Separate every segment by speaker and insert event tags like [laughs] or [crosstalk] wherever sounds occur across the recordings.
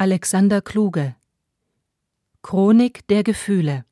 Speaker 1: Alexander Kluge. Chronik der Gefühle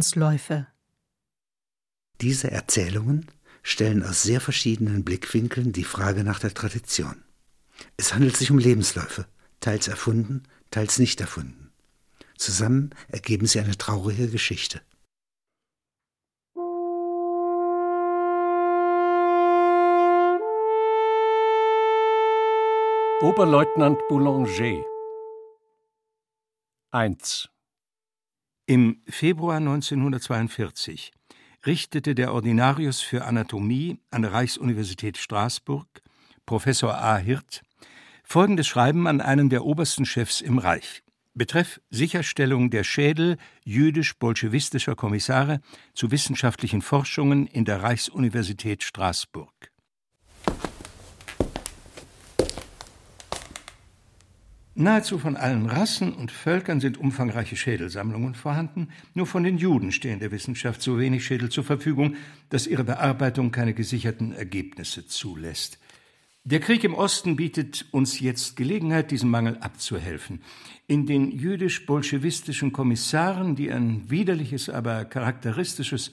Speaker 1: Lebensläufe.
Speaker 2: Diese Erzählungen stellen aus sehr verschiedenen Blickwinkeln die Frage nach der Tradition. Es handelt sich um Lebensläufe, teils erfunden, teils nicht erfunden. Zusammen ergeben sie eine traurige Geschichte.
Speaker 3: Oberleutnant Boulanger 1
Speaker 4: im Februar 1942 richtete der Ordinarius für Anatomie an der Reichsuniversität Straßburg, Professor A. Hirt, folgendes Schreiben an einen der obersten Chefs im Reich. Betreff Sicherstellung der Schädel jüdisch-bolschewistischer Kommissare zu wissenschaftlichen Forschungen in der Reichsuniversität Straßburg. Nahezu von allen Rassen und Völkern sind umfangreiche Schädelsammlungen vorhanden, nur von den Juden stehen der Wissenschaft so wenig Schädel zur Verfügung, dass ihre Bearbeitung keine gesicherten Ergebnisse zulässt. Der Krieg im Osten bietet uns jetzt Gelegenheit, diesem Mangel abzuhelfen. In den jüdisch-bolschewistischen Kommissaren, die ein widerliches, aber charakteristisches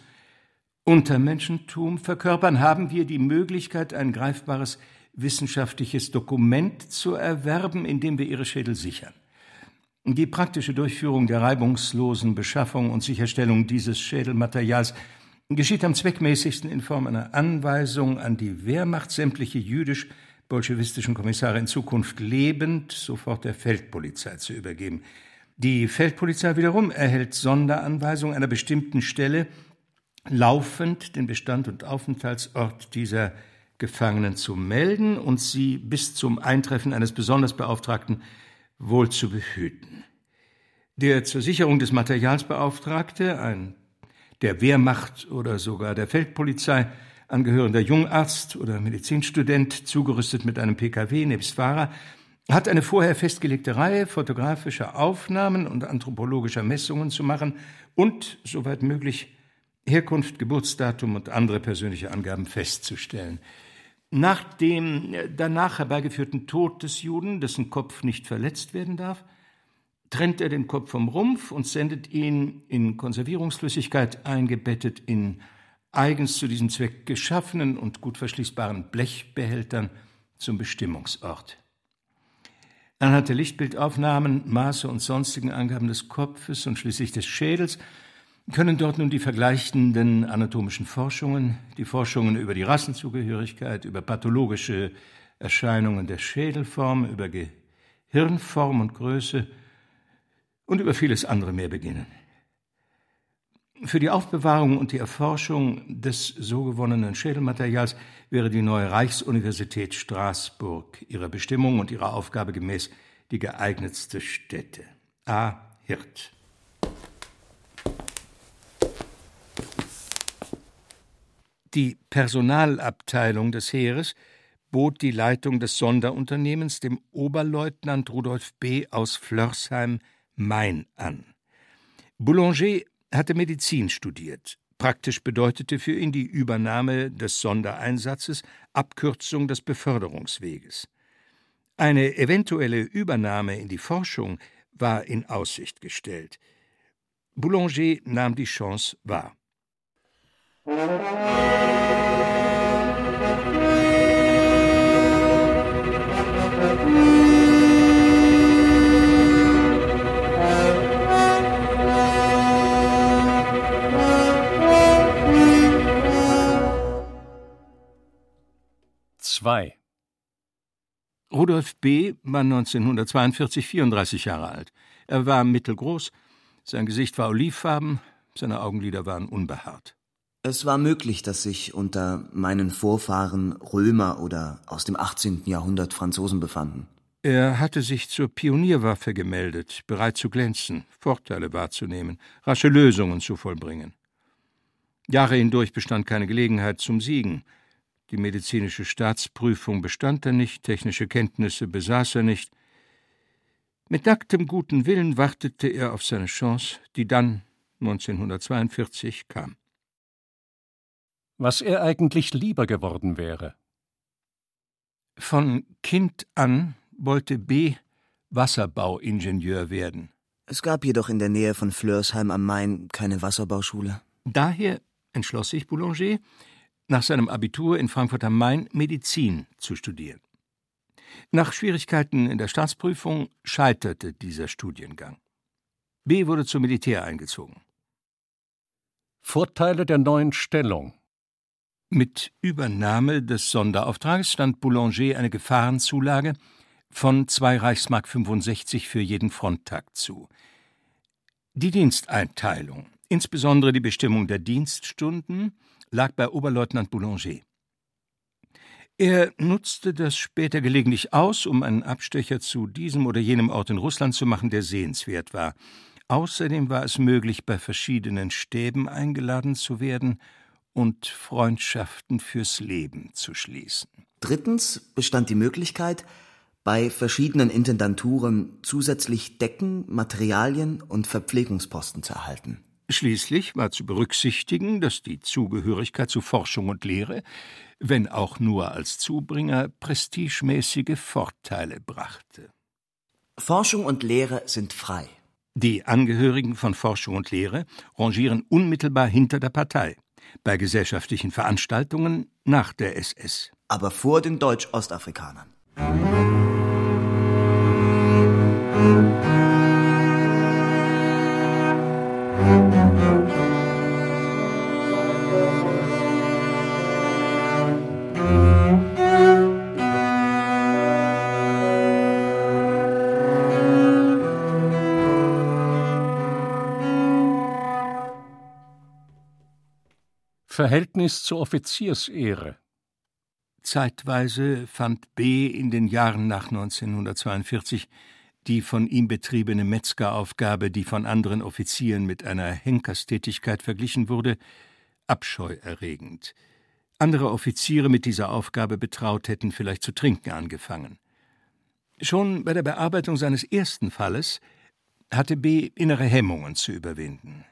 Speaker 4: Untermenschentum verkörpern, haben wir die Möglichkeit, ein greifbares wissenschaftliches Dokument zu erwerben, indem wir ihre Schädel sichern. Die praktische Durchführung der reibungslosen Beschaffung und Sicherstellung dieses Schädelmaterials geschieht am zweckmäßigsten in Form einer Anweisung an die Wehrmacht, sämtliche jüdisch-bolschewistischen Kommissare in Zukunft lebend sofort der Feldpolizei zu übergeben. Die Feldpolizei wiederum erhält Sonderanweisung einer bestimmten Stelle, laufend den Bestand und Aufenthaltsort dieser Gefangenen zu melden und sie bis zum Eintreffen eines besonders Beauftragten wohl zu behüten. Der zur Sicherung des Materials Beauftragte, ein der Wehrmacht oder sogar der Feldpolizei angehörender Jungarzt oder Medizinstudent, zugerüstet mit einem PKW nebst Fahrer, hat eine vorher festgelegte Reihe fotografischer Aufnahmen und anthropologischer Messungen zu machen und, soweit möglich, Herkunft, Geburtsdatum und andere persönliche Angaben festzustellen. Nach dem äh, danach herbeigeführten Tod des Juden, dessen Kopf nicht verletzt werden darf, trennt er den Kopf vom Rumpf und sendet ihn in Konservierungsflüssigkeit eingebettet in eigens zu diesem Zweck geschaffenen und gut verschließbaren Blechbehältern zum Bestimmungsort. Anhand der Lichtbildaufnahmen, Maße und sonstigen Angaben des Kopfes und schließlich des Schädels können dort nun die vergleichenden anatomischen Forschungen, die Forschungen über die Rassenzugehörigkeit, über pathologische Erscheinungen der Schädelform, über Gehirnform und Größe und über vieles andere mehr beginnen. Für die Aufbewahrung und die Erforschung des so gewonnenen Schädelmaterials wäre die neue Reichsuniversität Straßburg ihrer Bestimmung und ihrer Aufgabe gemäß die geeignetste Stätte. A. Hirt Die Personalabteilung des Heeres bot die Leitung des Sonderunternehmens dem Oberleutnant Rudolf B. aus Flörsheim Main an. Boulanger hatte Medizin studiert. Praktisch bedeutete für ihn die Übernahme des Sondereinsatzes Abkürzung des Beförderungsweges. Eine eventuelle Übernahme in die Forschung war in Aussicht gestellt. Boulanger nahm die Chance wahr. 2. Rudolf B. war 1942 34 Jahre alt. Er war mittelgroß, sein Gesicht war olivfarben, seine Augenlider waren unbehaart.
Speaker 5: Es war möglich, dass sich unter meinen Vorfahren Römer oder aus dem 18. Jahrhundert Franzosen befanden.
Speaker 4: Er hatte sich zur Pionierwaffe gemeldet, bereit zu glänzen, Vorteile wahrzunehmen, rasche Lösungen zu vollbringen. Jahre hindurch bestand keine Gelegenheit zum Siegen. Die medizinische Staatsprüfung bestand er nicht, technische Kenntnisse besaß er nicht. Mit nacktem guten Willen wartete er auf seine Chance, die dann 1942 kam.
Speaker 3: Was er eigentlich lieber geworden wäre.
Speaker 4: Von Kind an wollte B. Wasserbauingenieur werden.
Speaker 5: Es gab jedoch in der Nähe von Flörsheim am Main keine Wasserbauschule.
Speaker 4: Daher entschloss sich Boulanger, nach seinem Abitur in Frankfurt am Main Medizin zu studieren. Nach Schwierigkeiten in der Staatsprüfung scheiterte dieser Studiengang. B wurde zum Militär eingezogen.
Speaker 3: Vorteile der neuen Stellung.
Speaker 4: Mit Übernahme des Sonderauftrags stand Boulanger eine Gefahrenzulage von 2 Reichsmark 65 für jeden Fronttag zu. Die Diensteinteilung, insbesondere die Bestimmung der Dienststunden, lag bei Oberleutnant Boulanger. Er nutzte das später gelegentlich aus, um einen Abstecher zu diesem oder jenem Ort in Russland zu machen, der sehenswert war. Außerdem war es möglich, bei verschiedenen Stäben eingeladen zu werden und Freundschaften fürs Leben zu schließen.
Speaker 5: Drittens bestand die Möglichkeit, bei verschiedenen Intendanturen zusätzlich Decken, Materialien und Verpflegungsposten zu erhalten.
Speaker 4: Schließlich war zu berücksichtigen, dass die Zugehörigkeit zu Forschung und Lehre, wenn auch nur als Zubringer, prestigemäßige Vorteile brachte.
Speaker 5: Forschung und Lehre sind frei.
Speaker 4: Die Angehörigen von Forschung und Lehre rangieren unmittelbar hinter der Partei, bei gesellschaftlichen Veranstaltungen nach der SS.
Speaker 5: Aber vor den Deutsch-Ostafrikanern.
Speaker 3: Verhältnis zur Offiziersehre.
Speaker 4: Zeitweise fand B. in den Jahren nach 1942 die von ihm betriebene Metzgeraufgabe, die von anderen Offizieren mit einer Henkerstätigkeit verglichen wurde, abscheuerregend. Andere Offiziere mit dieser Aufgabe betraut hätten vielleicht zu trinken angefangen. Schon bei der Bearbeitung seines ersten Falles hatte B. innere Hemmungen zu überwinden.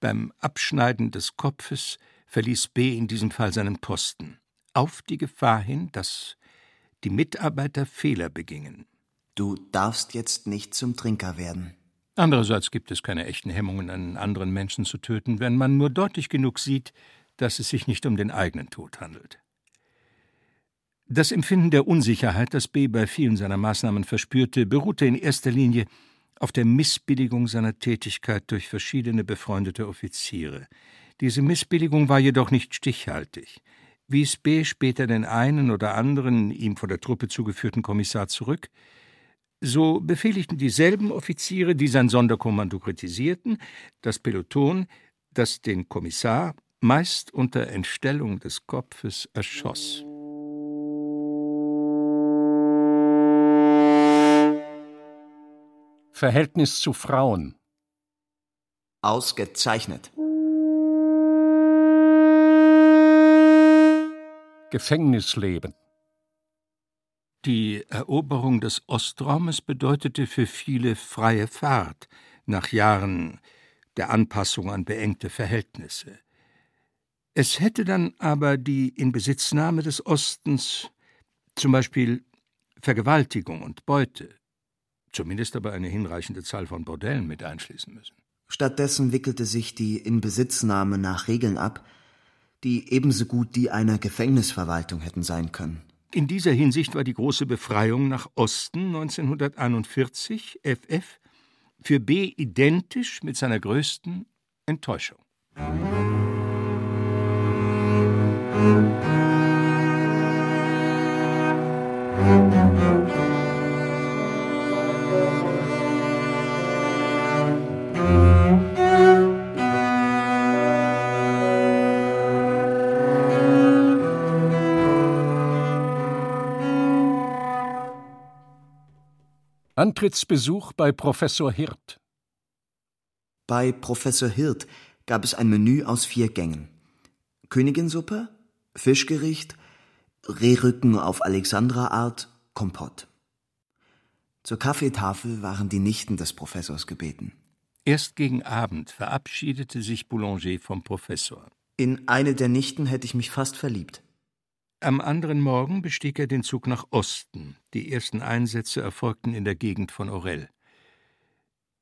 Speaker 4: Beim Abschneiden des Kopfes verließ B. in diesem Fall seinen Posten auf die Gefahr hin, dass die Mitarbeiter Fehler begingen.
Speaker 5: Du darfst jetzt nicht zum Trinker werden.
Speaker 4: Andererseits gibt es keine echten Hemmungen, einen anderen Menschen zu töten, wenn man nur deutlich genug sieht, dass es sich nicht um den eigenen Tod handelt. Das Empfinden der Unsicherheit, das B. bei vielen seiner Maßnahmen verspürte, beruhte in erster Linie auf der Missbilligung seiner Tätigkeit durch verschiedene befreundete Offiziere. Diese Missbilligung war jedoch nicht stichhaltig wies B. später den einen oder anderen ihm von der Truppe zugeführten Kommissar zurück, so befehligten dieselben Offiziere, die sein Sonderkommando kritisierten, das Peloton, das den Kommissar meist unter Entstellung des Kopfes erschoss.
Speaker 3: Verhältnis zu Frauen.
Speaker 5: Ausgezeichnet.
Speaker 3: Gefängnisleben.
Speaker 4: Die Eroberung des Ostraumes bedeutete für viele freie Fahrt nach Jahren der Anpassung an beengte Verhältnisse. Es hätte dann aber die Inbesitznahme des Ostens, zum Beispiel Vergewaltigung und Beute, zumindest aber eine hinreichende Zahl von Bordellen mit einschließen müssen.
Speaker 5: Stattdessen wickelte sich die Inbesitznahme nach Regeln ab, die ebenso gut die einer Gefängnisverwaltung hätten sein können.
Speaker 4: In dieser Hinsicht war die große Befreiung nach Osten 1941 FF für B identisch mit seiner größten Enttäuschung. Musik
Speaker 3: Antrittsbesuch bei Professor Hirt.
Speaker 5: Bei Professor Hirt gab es ein Menü aus vier Gängen. Königinsuppe, Fischgericht, Rehrücken auf Alexandra-Art, Kompott. Zur Kaffeetafel waren die Nichten des Professors gebeten.
Speaker 4: Erst gegen Abend verabschiedete sich Boulanger vom Professor.
Speaker 5: In eine der Nichten hätte ich mich fast verliebt.
Speaker 4: Am anderen Morgen bestieg er den Zug nach Osten. Die ersten Einsätze erfolgten in der Gegend von Orel.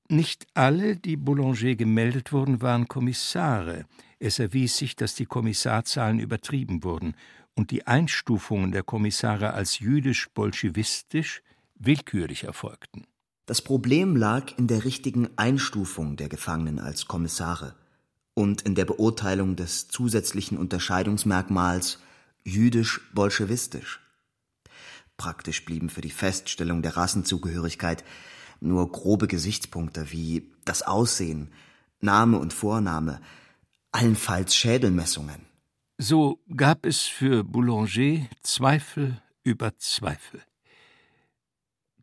Speaker 4: Nicht alle, die Boulanger gemeldet wurden, waren Kommissare. Es erwies sich, dass die Kommissarzahlen übertrieben wurden und die Einstufungen der Kommissare als jüdisch-bolschewistisch willkürlich erfolgten.
Speaker 5: Das Problem lag in der richtigen Einstufung der Gefangenen als Kommissare und in der Beurteilung des zusätzlichen Unterscheidungsmerkmals jüdisch-bolschewistisch. Praktisch blieben für die Feststellung der Rassenzugehörigkeit nur grobe Gesichtspunkte wie das Aussehen, Name und Vorname, allenfalls Schädelmessungen.
Speaker 4: So gab es für Boulanger Zweifel über Zweifel,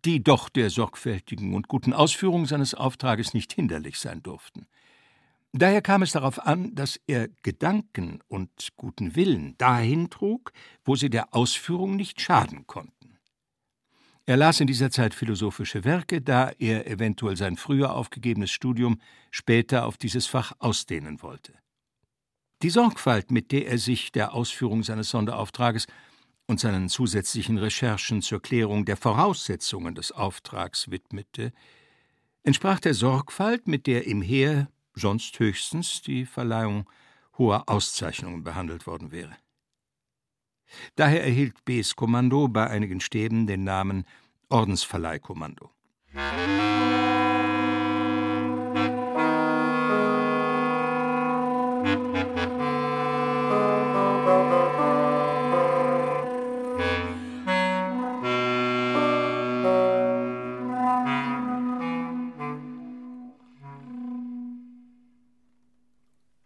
Speaker 4: die doch der sorgfältigen und guten Ausführung seines Auftrages nicht hinderlich sein durften. Daher kam es darauf an, dass er Gedanken und guten Willen dahin trug, wo sie der Ausführung nicht schaden konnten. Er las in dieser Zeit philosophische Werke, da er eventuell sein früher aufgegebenes Studium später auf dieses Fach ausdehnen wollte. Die Sorgfalt, mit der er sich der Ausführung seines Sonderauftrages und seinen zusätzlichen Recherchen zur Klärung der Voraussetzungen des Auftrags widmete, entsprach der Sorgfalt, mit der im Heer sonst höchstens die Verleihung hoher Auszeichnungen behandelt worden wäre. Daher erhielt B.s Kommando bei einigen Stäben den Namen Ordensverleihkommando.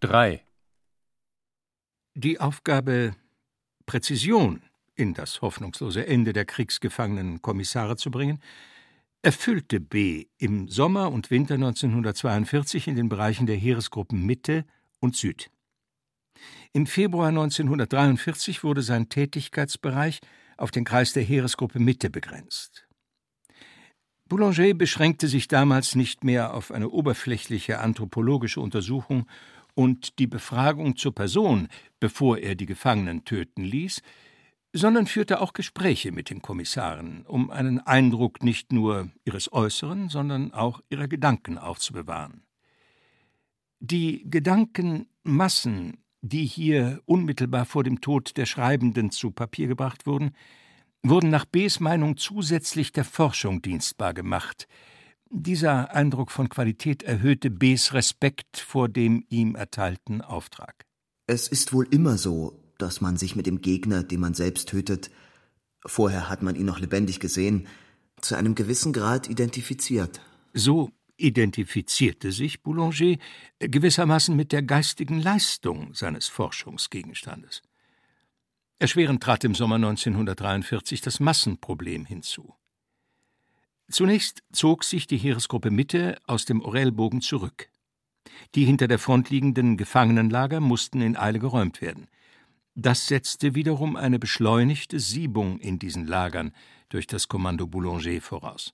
Speaker 3: Drei.
Speaker 4: Die Aufgabe, Präzision in das hoffnungslose Ende der kriegsgefangenen Kommissare zu bringen, erfüllte B. im Sommer und Winter 1942 in den Bereichen der Heeresgruppen Mitte und Süd. Im Februar 1943 wurde sein Tätigkeitsbereich auf den Kreis der Heeresgruppe Mitte begrenzt. Boulanger beschränkte sich damals nicht mehr auf eine oberflächliche anthropologische Untersuchung und die Befragung zur Person, bevor er die Gefangenen töten ließ, sondern führte auch Gespräche mit den Kommissaren, um einen Eindruck nicht nur ihres Äußeren, sondern auch ihrer Gedanken aufzubewahren. Die Gedankenmassen, die hier unmittelbar vor dem Tod der Schreibenden zu Papier gebracht wurden, wurden nach B.s Meinung zusätzlich der Forschung dienstbar gemacht, dieser Eindruck von Qualität erhöhte B.s Respekt vor dem ihm erteilten Auftrag.
Speaker 5: Es ist wohl immer so, dass man sich mit dem Gegner, den man selbst tötet, vorher hat man ihn noch lebendig gesehen, zu einem gewissen Grad identifiziert.
Speaker 4: So identifizierte sich Boulanger gewissermaßen mit der geistigen Leistung seines Forschungsgegenstandes. Erschwerend trat im Sommer 1943 das Massenproblem hinzu. Zunächst zog sich die Heeresgruppe Mitte aus dem Orelbogen zurück. Die hinter der Front liegenden Gefangenenlager mussten in Eile geräumt werden. Das setzte wiederum eine beschleunigte Siebung in diesen Lagern durch das Kommando Boulanger voraus.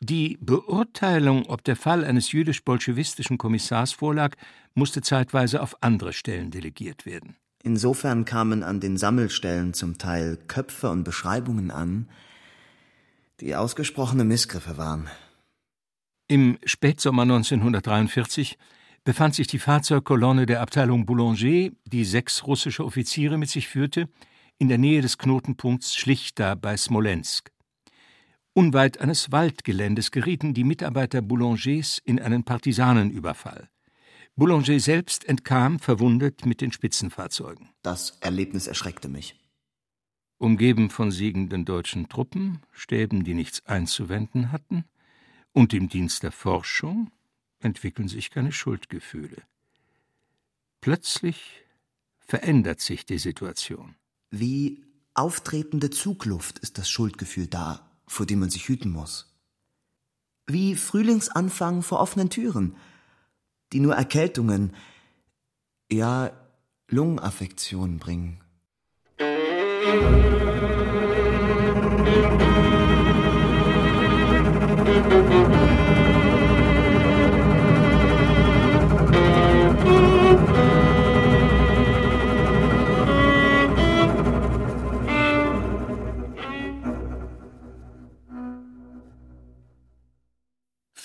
Speaker 4: Die Beurteilung, ob der Fall eines jüdisch-bolschewistischen Kommissars vorlag, musste zeitweise auf andere Stellen delegiert werden.
Speaker 5: Insofern kamen an den Sammelstellen zum Teil Köpfe und Beschreibungen an, die ausgesprochene Missgriffe waren.
Speaker 4: Im Spätsommer 1943 befand sich die Fahrzeugkolonne der Abteilung Boulanger, die sechs russische Offiziere mit sich führte, in der Nähe des Knotenpunkts Schlichta bei Smolensk. Unweit eines Waldgeländes gerieten die Mitarbeiter Boulangers in einen Partisanenüberfall. Boulanger selbst entkam verwundet mit den Spitzenfahrzeugen.
Speaker 5: Das Erlebnis erschreckte mich.
Speaker 4: Umgeben von siegenden deutschen Truppen, Stäben, die nichts einzuwenden hatten, und im Dienst der Forschung entwickeln sich keine Schuldgefühle. Plötzlich verändert sich die Situation.
Speaker 5: Wie auftretende Zugluft ist das Schuldgefühl da, vor dem man sich hüten muss. Wie Frühlingsanfang vor offenen Türen, die nur Erkältungen, ja Lungenaffektionen bringen.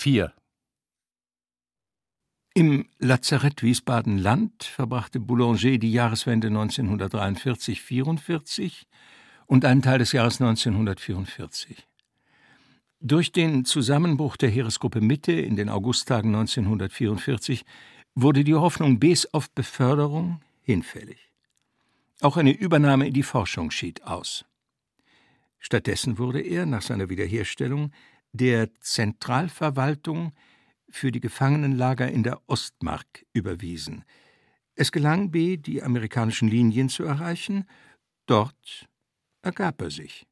Speaker 3: Vier.
Speaker 4: Im Lazarett Wiesbaden-Land verbrachte Boulanger die Jahreswende 1943-44 und einen Teil des Jahres 1944. Durch den Zusammenbruch der Heeresgruppe Mitte in den Augusttagen 1944 wurde die Hoffnung Bs auf Beförderung hinfällig. Auch eine Übernahme in die Forschung schied aus. Stattdessen wurde er nach seiner Wiederherstellung der Zentralverwaltung für die Gefangenenlager in der Ostmark überwiesen. Es gelang B., die amerikanischen Linien zu erreichen. Dort ergab er sich.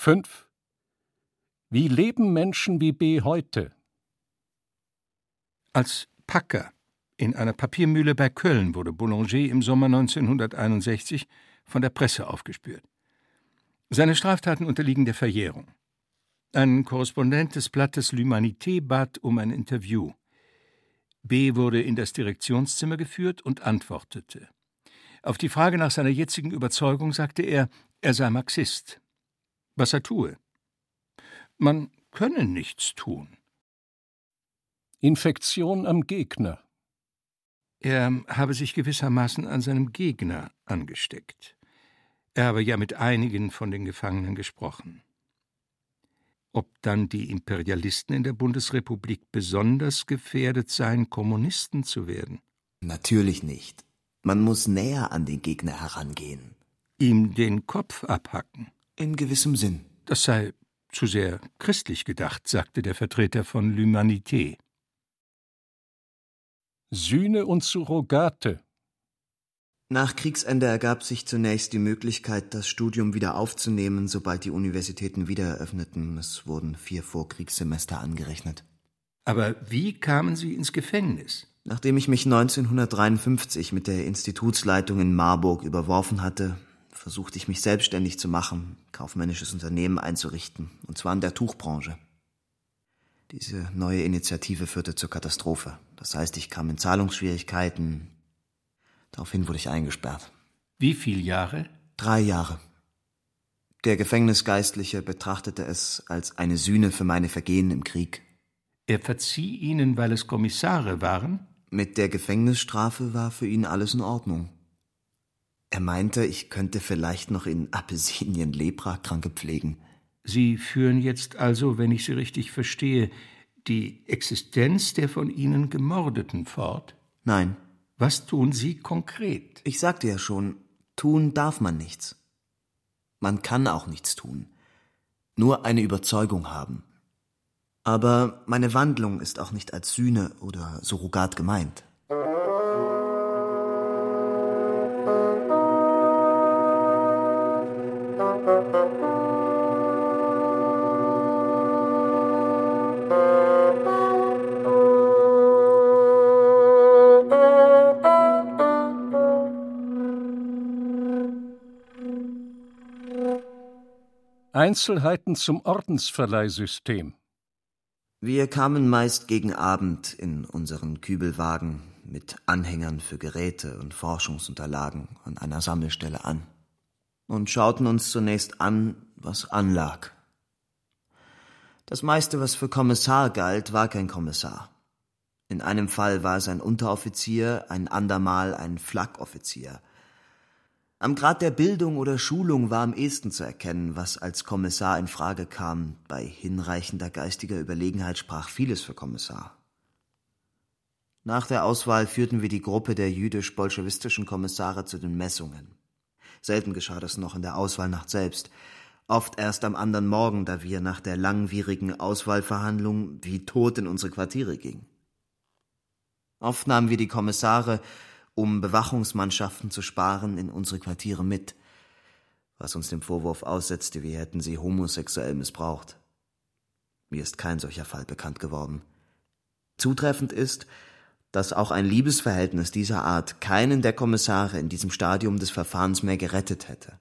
Speaker 3: Fünf. Wie leben Menschen wie B heute?
Speaker 4: Als Packer in einer Papiermühle bei Köln wurde Boulanger im Sommer 1961 von der Presse aufgespürt. Seine Straftaten unterliegen der Verjährung. Ein Korrespondent des Blattes L'Humanité bat um ein Interview. B wurde in das Direktionszimmer geführt und antwortete. Auf die Frage nach seiner jetzigen Überzeugung sagte er, er sei Marxist was er tue. Man könne nichts tun.
Speaker 3: Infektion am Gegner.
Speaker 4: Er habe sich gewissermaßen an seinem Gegner angesteckt. Er habe ja mit einigen von den Gefangenen gesprochen. Ob dann die Imperialisten in der Bundesrepublik besonders gefährdet seien, Kommunisten zu werden?
Speaker 5: Natürlich nicht. Man muss näher an den Gegner herangehen.
Speaker 4: Ihm den Kopf abhacken.
Speaker 5: In gewissem Sinn.
Speaker 4: Das sei zu sehr christlich gedacht, sagte der Vertreter von L'Humanité.
Speaker 3: Sühne und Surrogate.
Speaker 5: Nach Kriegsende ergab sich zunächst die Möglichkeit, das Studium wieder aufzunehmen, sobald die Universitäten wieder eröffneten. Es wurden vier Vorkriegssemester angerechnet.
Speaker 4: Aber wie kamen Sie ins Gefängnis?
Speaker 5: Nachdem ich mich 1953 mit der Institutsleitung in Marburg überworfen hatte, versuchte ich mich selbstständig zu machen, kaufmännisches Unternehmen einzurichten, und zwar in der Tuchbranche. Diese neue Initiative führte zur Katastrophe. Das heißt, ich kam in Zahlungsschwierigkeiten. Daraufhin wurde ich eingesperrt.
Speaker 4: Wie viele Jahre?
Speaker 5: Drei Jahre. Der Gefängnisgeistliche betrachtete es als eine Sühne für meine Vergehen im Krieg.
Speaker 4: Er verzieh Ihnen, weil es Kommissare waren?
Speaker 5: Mit der Gefängnisstrafe war für ihn alles in Ordnung. Er meinte, ich könnte vielleicht noch in Apelsinien Leprakranke pflegen.
Speaker 4: Sie führen jetzt also, wenn ich Sie richtig verstehe, die Existenz der von Ihnen Gemordeten fort?
Speaker 5: Nein.
Speaker 4: Was tun Sie konkret?
Speaker 5: Ich sagte ja schon, tun darf man nichts. Man kann auch nichts tun. Nur eine Überzeugung haben. Aber meine Wandlung ist auch nicht als Sühne oder Surrogat gemeint.
Speaker 3: Einzelheiten zum Ordensverleihsystem.
Speaker 5: Wir kamen meist gegen Abend in unseren Kübelwagen mit Anhängern für Geräte und Forschungsunterlagen an einer Sammelstelle an und schauten uns zunächst an, was anlag. Das meiste, was für Kommissar galt, war kein Kommissar. In einem Fall war es ein Unteroffizier, ein andermal ein Flakoffizier, am Grad der Bildung oder Schulung war am ehesten zu erkennen, was als Kommissar in Frage kam. Bei hinreichender geistiger Überlegenheit sprach vieles für Kommissar. Nach der Auswahl führten wir die Gruppe der jüdisch-bolschewistischen Kommissare zu den Messungen. Selten geschah das noch in der Auswahlnacht selbst, oft erst am anderen Morgen, da wir nach der langwierigen Auswahlverhandlung wie tot in unsere Quartiere gingen. Oft nahmen wir die Kommissare, um Bewachungsmannschaften zu sparen, in unsere Quartiere mit, was uns dem Vorwurf aussetzte, wir hätten sie homosexuell missbraucht. Mir ist kein solcher Fall bekannt geworden. Zutreffend ist, dass auch ein Liebesverhältnis dieser Art keinen der Kommissare in diesem Stadium des Verfahrens mehr gerettet hätte.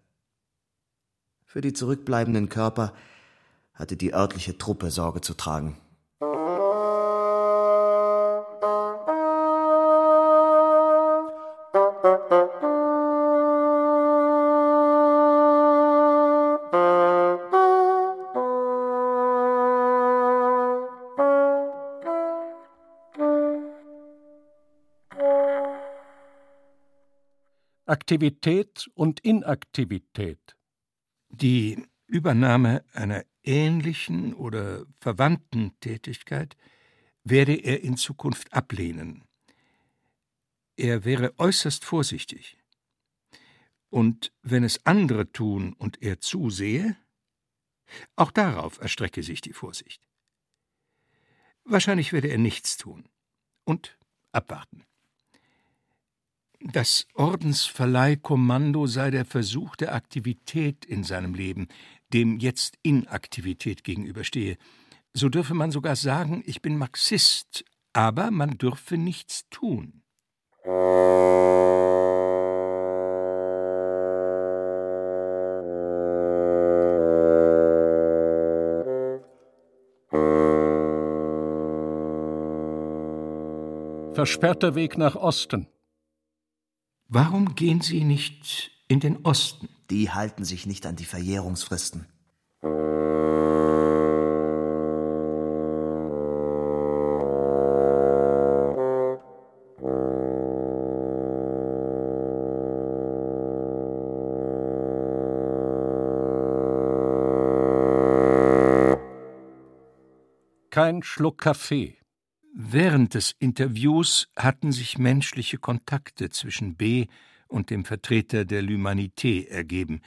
Speaker 5: Für die zurückbleibenden Körper hatte die örtliche Truppe Sorge zu tragen.
Speaker 3: Aktivität und Inaktivität.
Speaker 4: Die Übernahme einer ähnlichen oder verwandten Tätigkeit werde er in Zukunft ablehnen. Er wäre äußerst vorsichtig. Und wenn es andere tun und er zusehe, auch darauf erstrecke sich die Vorsicht. Wahrscheinlich werde er nichts tun und abwarten. Das Ordensverleihkommando sei der Versuch der Aktivität in seinem Leben, dem jetzt Inaktivität gegenüberstehe. So dürfe man sogar sagen, ich bin Marxist, aber man dürfe nichts tun.
Speaker 3: Versperrter Weg nach Osten.
Speaker 4: Warum gehen Sie nicht in den Osten?
Speaker 5: Die halten sich nicht an die Verjährungsfristen.
Speaker 3: Kein Schluck Kaffee.
Speaker 4: Während des Interviews hatten sich menschliche Kontakte zwischen B. und dem Vertreter der L'Humanité ergeben.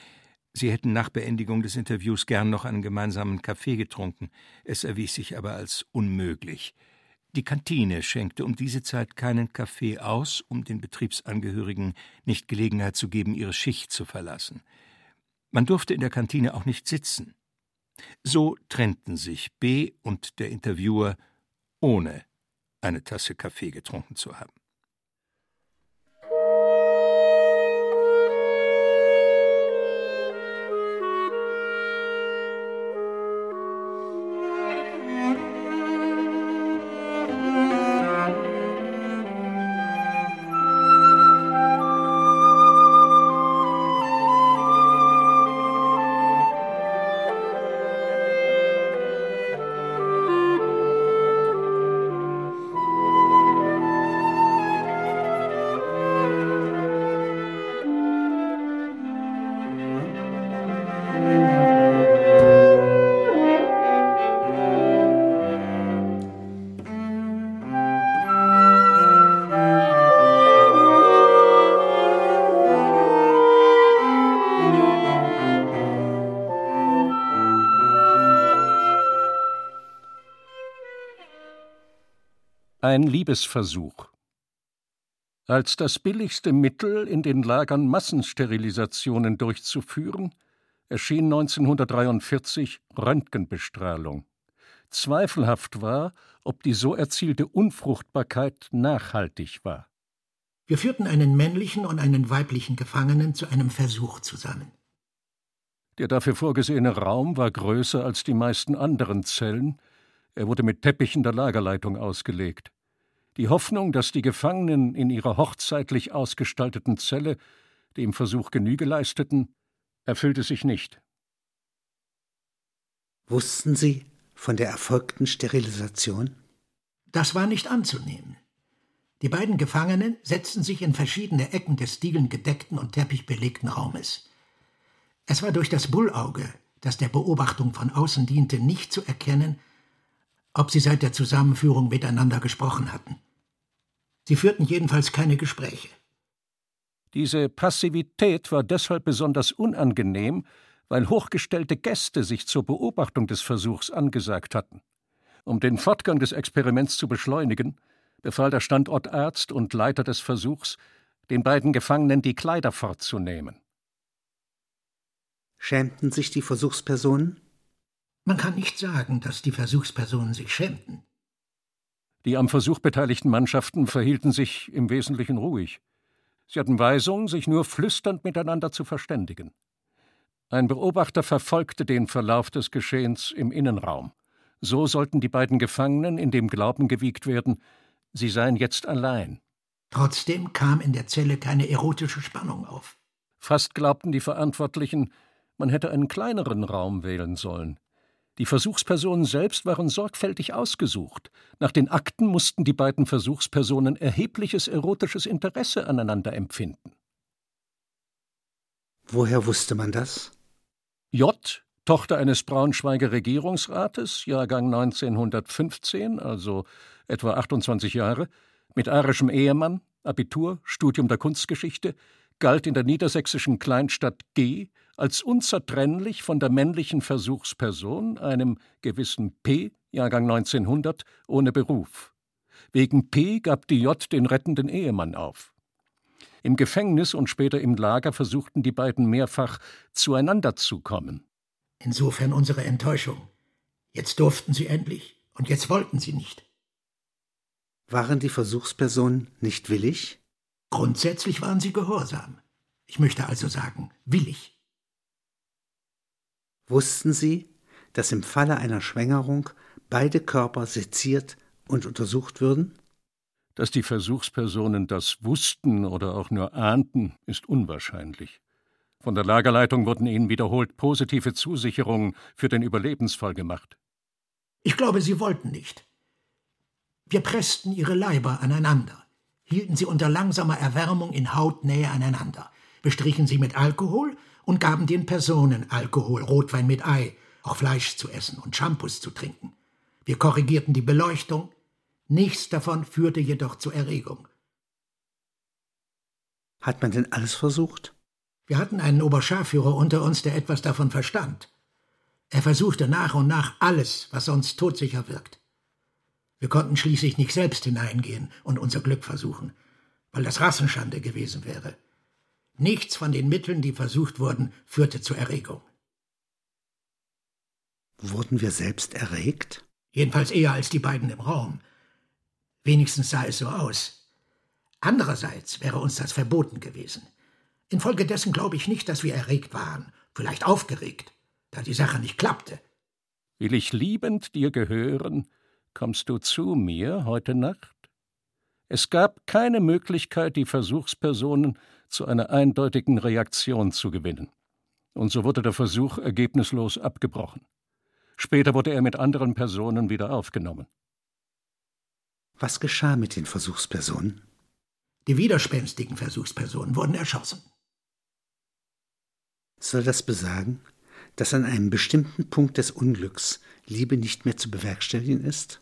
Speaker 4: Sie hätten nach Beendigung des Interviews gern noch einen gemeinsamen Kaffee getrunken. Es erwies sich aber als unmöglich. Die Kantine schenkte um diese Zeit keinen Kaffee aus, um den Betriebsangehörigen nicht Gelegenheit zu geben, ihre Schicht zu verlassen. Man durfte in der Kantine auch nicht sitzen. So trennten sich B. und der Interviewer ohne eine Tasse Kaffee getrunken zu haben.
Speaker 3: Ein Liebesversuch. Als das billigste Mittel, in den Lagern Massensterilisationen durchzuführen, erschien 1943 Röntgenbestrahlung. Zweifelhaft war, ob die so erzielte Unfruchtbarkeit nachhaltig war.
Speaker 6: Wir führten einen männlichen und einen weiblichen Gefangenen zu einem Versuch zusammen.
Speaker 3: Der dafür vorgesehene Raum war größer als die meisten anderen Zellen, er wurde mit Teppichen der Lagerleitung ausgelegt. Die Hoffnung, dass die Gefangenen in ihrer hochzeitlich ausgestalteten Zelle dem Versuch Genüge leisteten, erfüllte sich nicht.
Speaker 2: Wussten Sie von der erfolgten Sterilisation?
Speaker 6: Das war nicht anzunehmen. Die beiden Gefangenen setzten sich in verschiedene Ecken des dielengedeckten und teppichbelegten Raumes. Es war durch das Bullauge, das der Beobachtung von außen diente, nicht zu erkennen, ob sie seit der Zusammenführung miteinander gesprochen hatten. Sie führten jedenfalls keine Gespräche.
Speaker 3: Diese Passivität war deshalb besonders unangenehm, weil hochgestellte Gäste sich zur Beobachtung des Versuchs angesagt hatten. Um den Fortgang des Experiments zu beschleunigen, befahl der Standortarzt und Leiter des Versuchs, den beiden Gefangenen die Kleider fortzunehmen.
Speaker 2: Schämten sich die Versuchspersonen?
Speaker 6: Man kann nicht sagen, dass die Versuchspersonen sich schämten.
Speaker 3: Die am Versuch beteiligten Mannschaften verhielten sich im Wesentlichen ruhig. Sie hatten Weisung, sich nur flüsternd miteinander zu verständigen. Ein Beobachter verfolgte den Verlauf des Geschehens im Innenraum. So sollten die beiden Gefangenen in dem Glauben gewiegt werden, sie seien jetzt allein.
Speaker 6: Trotzdem kam in der Zelle keine erotische Spannung auf.
Speaker 3: Fast glaubten die Verantwortlichen, man hätte einen kleineren Raum wählen sollen. Die Versuchspersonen selbst waren sorgfältig ausgesucht. Nach den Akten mussten die beiden Versuchspersonen erhebliches erotisches Interesse aneinander empfinden.
Speaker 2: Woher wusste man das?
Speaker 3: J, Tochter eines Braunschweiger Regierungsrates, Jahrgang 1915, also etwa 28 Jahre, mit arischem Ehemann, Abitur, Studium der Kunstgeschichte, galt in der niedersächsischen Kleinstadt G als unzertrennlich von der männlichen Versuchsperson, einem gewissen P, Jahrgang 1900, ohne Beruf. Wegen P gab die J den rettenden Ehemann auf. Im Gefängnis und später im Lager versuchten die beiden mehrfach zueinander zu kommen.
Speaker 6: Insofern unsere Enttäuschung. Jetzt durften sie endlich, und jetzt wollten sie nicht.
Speaker 2: Waren die Versuchspersonen nicht willig?
Speaker 6: Grundsätzlich waren sie gehorsam. Ich möchte also sagen, willig.
Speaker 2: Wussten Sie, dass im Falle einer Schwängerung beide Körper seziert und untersucht würden?
Speaker 3: Dass die Versuchspersonen das wussten oder auch nur ahnten, ist unwahrscheinlich. Von der Lagerleitung wurden ihnen wiederholt positive Zusicherungen für den Überlebensfall gemacht.
Speaker 6: Ich glaube, sie wollten nicht. Wir pressten ihre Leiber aneinander, hielten sie unter langsamer Erwärmung in Hautnähe aneinander, bestrichen sie mit Alkohol und gaben den Personen Alkohol, Rotwein mit Ei, auch Fleisch zu essen und Shampoos zu trinken. Wir korrigierten die Beleuchtung, nichts davon führte jedoch zur Erregung.
Speaker 2: Hat man denn alles versucht?
Speaker 6: Wir hatten einen Oberscharführer unter uns, der etwas davon verstand. Er versuchte nach und nach alles, was sonst todsicher wirkt. Wir konnten schließlich nicht selbst hineingehen und unser Glück versuchen, weil das Rassenschande gewesen wäre. Nichts von den Mitteln, die versucht wurden, führte zur Erregung.
Speaker 2: Wurden wir selbst erregt?
Speaker 6: Jedenfalls eher als die beiden im Raum. Wenigstens sah es so aus. Andererseits wäre uns das verboten gewesen. Infolgedessen glaube ich nicht, dass wir erregt waren, vielleicht aufgeregt, da die Sache nicht klappte.
Speaker 3: Will ich liebend dir gehören, kommst du zu mir heute Nacht? Es gab keine Möglichkeit, die Versuchspersonen zu einer eindeutigen Reaktion zu gewinnen. Und so wurde der Versuch ergebnislos abgebrochen. Später wurde er mit anderen Personen wieder aufgenommen.
Speaker 2: Was geschah mit den Versuchspersonen?
Speaker 6: Die widerspenstigen Versuchspersonen wurden erschossen.
Speaker 2: Soll das besagen, dass an einem bestimmten Punkt des Unglücks Liebe nicht mehr zu bewerkstelligen ist?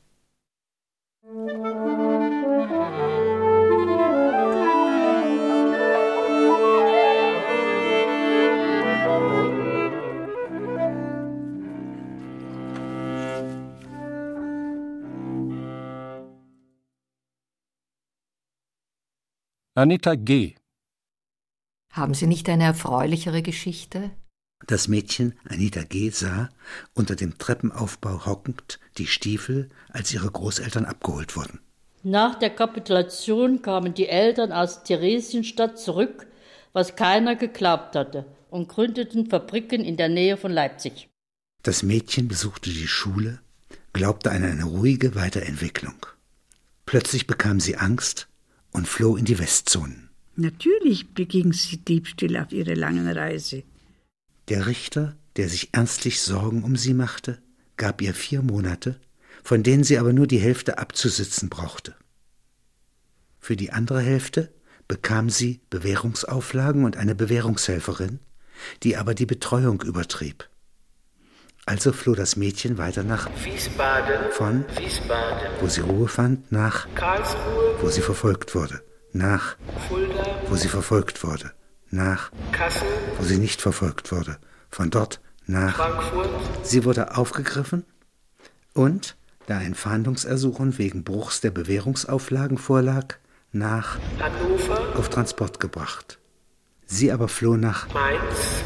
Speaker 3: Anita G.
Speaker 7: Haben Sie nicht eine erfreulichere Geschichte?
Speaker 2: Das Mädchen Anita G. sah, unter dem Treppenaufbau hockend, die Stiefel, als ihre Großeltern abgeholt wurden.
Speaker 8: Nach der Kapitulation kamen die Eltern aus Theresienstadt zurück, was keiner geglaubt hatte, und gründeten Fabriken in der Nähe von Leipzig.
Speaker 2: Das Mädchen besuchte die Schule, glaubte an eine ruhige Weiterentwicklung. Plötzlich bekam sie Angst und floh in die Westzonen.
Speaker 9: Natürlich beging sie Diebstähle auf ihrer langen Reise.
Speaker 2: Der Richter, der sich ernstlich Sorgen um sie machte, gab ihr vier Monate, von denen sie aber nur die Hälfte abzusitzen brauchte. Für die andere Hälfte bekam sie Bewährungsauflagen und eine Bewährungshelferin, die aber die Betreuung übertrieb. Also floh das Mädchen weiter nach
Speaker 10: Wiesbaden,
Speaker 2: von,
Speaker 10: Wiesbaden,
Speaker 2: wo sie Ruhe fand, nach,
Speaker 10: Karlsruhe,
Speaker 2: wo sie verfolgt wurde, nach,
Speaker 10: Fulda,
Speaker 2: wo sie verfolgt wurde, nach,
Speaker 10: Kassel,
Speaker 2: wo sie nicht verfolgt wurde, von dort nach.
Speaker 10: Frankfurt,
Speaker 2: Sie wurde aufgegriffen und, da ein Fahndungsersuchen wegen Bruchs der Bewährungsauflagen vorlag, nach
Speaker 10: Hannover,
Speaker 2: auf Transport gebracht. Sie aber floh nach
Speaker 10: Mainz,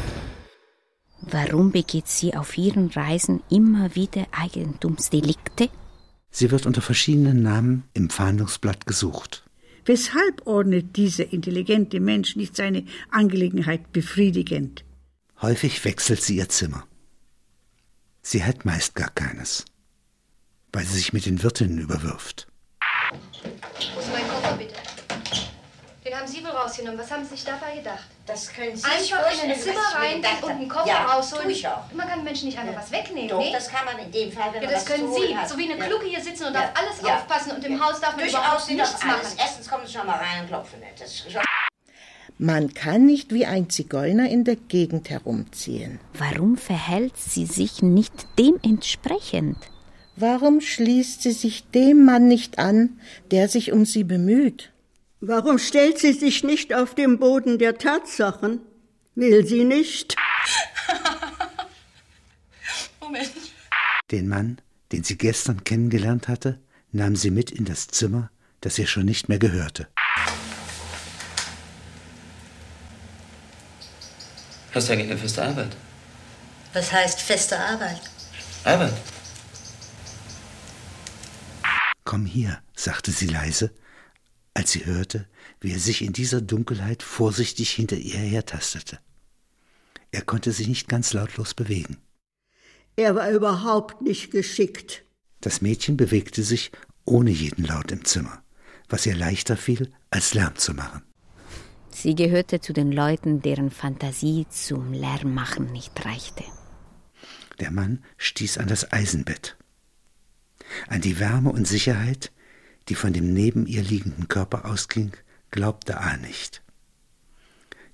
Speaker 11: Warum begeht sie auf ihren Reisen immer wieder Eigentumsdelikte?
Speaker 2: Sie wird unter verschiedenen Namen im Fahndungsblatt gesucht.
Speaker 9: Weshalb ordnet dieser intelligente Mensch nicht seine Angelegenheit befriedigend?
Speaker 2: Häufig wechselt sie ihr Zimmer. Sie hat meist gar keines, weil sie sich mit den Wirtinnen überwirft.
Speaker 12: Wo ist mein Koffer, bitte? Den haben Sie wohl rausgenommen. Was haben Sie sich dabei gedacht?
Speaker 13: Das können Sie
Speaker 12: Einfach in ein Zimmer rein und einen Koffer
Speaker 13: ja,
Speaker 12: rausholen.
Speaker 13: tue ich auch.
Speaker 12: Man kann Menschen nicht einfach was wegnehmen,
Speaker 13: Doch,
Speaker 12: nee?
Speaker 13: das kann man in dem Fall, wenn
Speaker 12: Ja,
Speaker 13: man
Speaker 12: das
Speaker 13: was
Speaker 12: können Sie.
Speaker 13: hat.
Speaker 12: So wie eine
Speaker 13: Ja.
Speaker 12: Kluge hier sitzen und
Speaker 13: Ja.
Speaker 12: auf alles
Speaker 13: Ja.
Speaker 12: aufpassen und im Haus darf man
Speaker 13: Durchaus
Speaker 12: überhaupt
Speaker 13: nicht
Speaker 12: nichts machen.
Speaker 13: Erstens kommen Sie schon mal rein und klopfen nicht. Das ist schon
Speaker 14: Man kann nicht wie ein Zigeuner in der Gegend herumziehen.
Speaker 11: Warum verhält sie sich nicht dementsprechend?
Speaker 14: Warum schließt sie sich dem Mann nicht an, der sich um sie bemüht?
Speaker 15: Warum stellt sie sich nicht auf den Boden der Tatsachen? Will sie nicht? [laughs]
Speaker 12: Moment.
Speaker 2: Den Mann, den sie gestern kennengelernt hatte, nahm sie mit in das Zimmer, das ihr schon nicht mehr gehörte.
Speaker 16: Hast du eigentlich eine feste Arbeit?
Speaker 13: Was heißt feste Arbeit?
Speaker 16: Arbeit?
Speaker 2: Komm hier, sagte sie leise, als sie hörte, wie er sich in dieser Dunkelheit vorsichtig hinter ihr hertastete. Er konnte sich nicht ganz lautlos bewegen.
Speaker 15: Er war überhaupt nicht geschickt.
Speaker 2: Das Mädchen bewegte sich ohne jeden Laut im Zimmer, was ihr leichter fiel, als Lärm zu machen.
Speaker 11: Sie gehörte zu den Leuten, deren Fantasie zum Lärmmachen nicht reichte.
Speaker 2: Der Mann stieß an das Eisenbett, an die Wärme und Sicherheit, die von dem neben ihr liegenden Körper ausging, glaubte A nicht.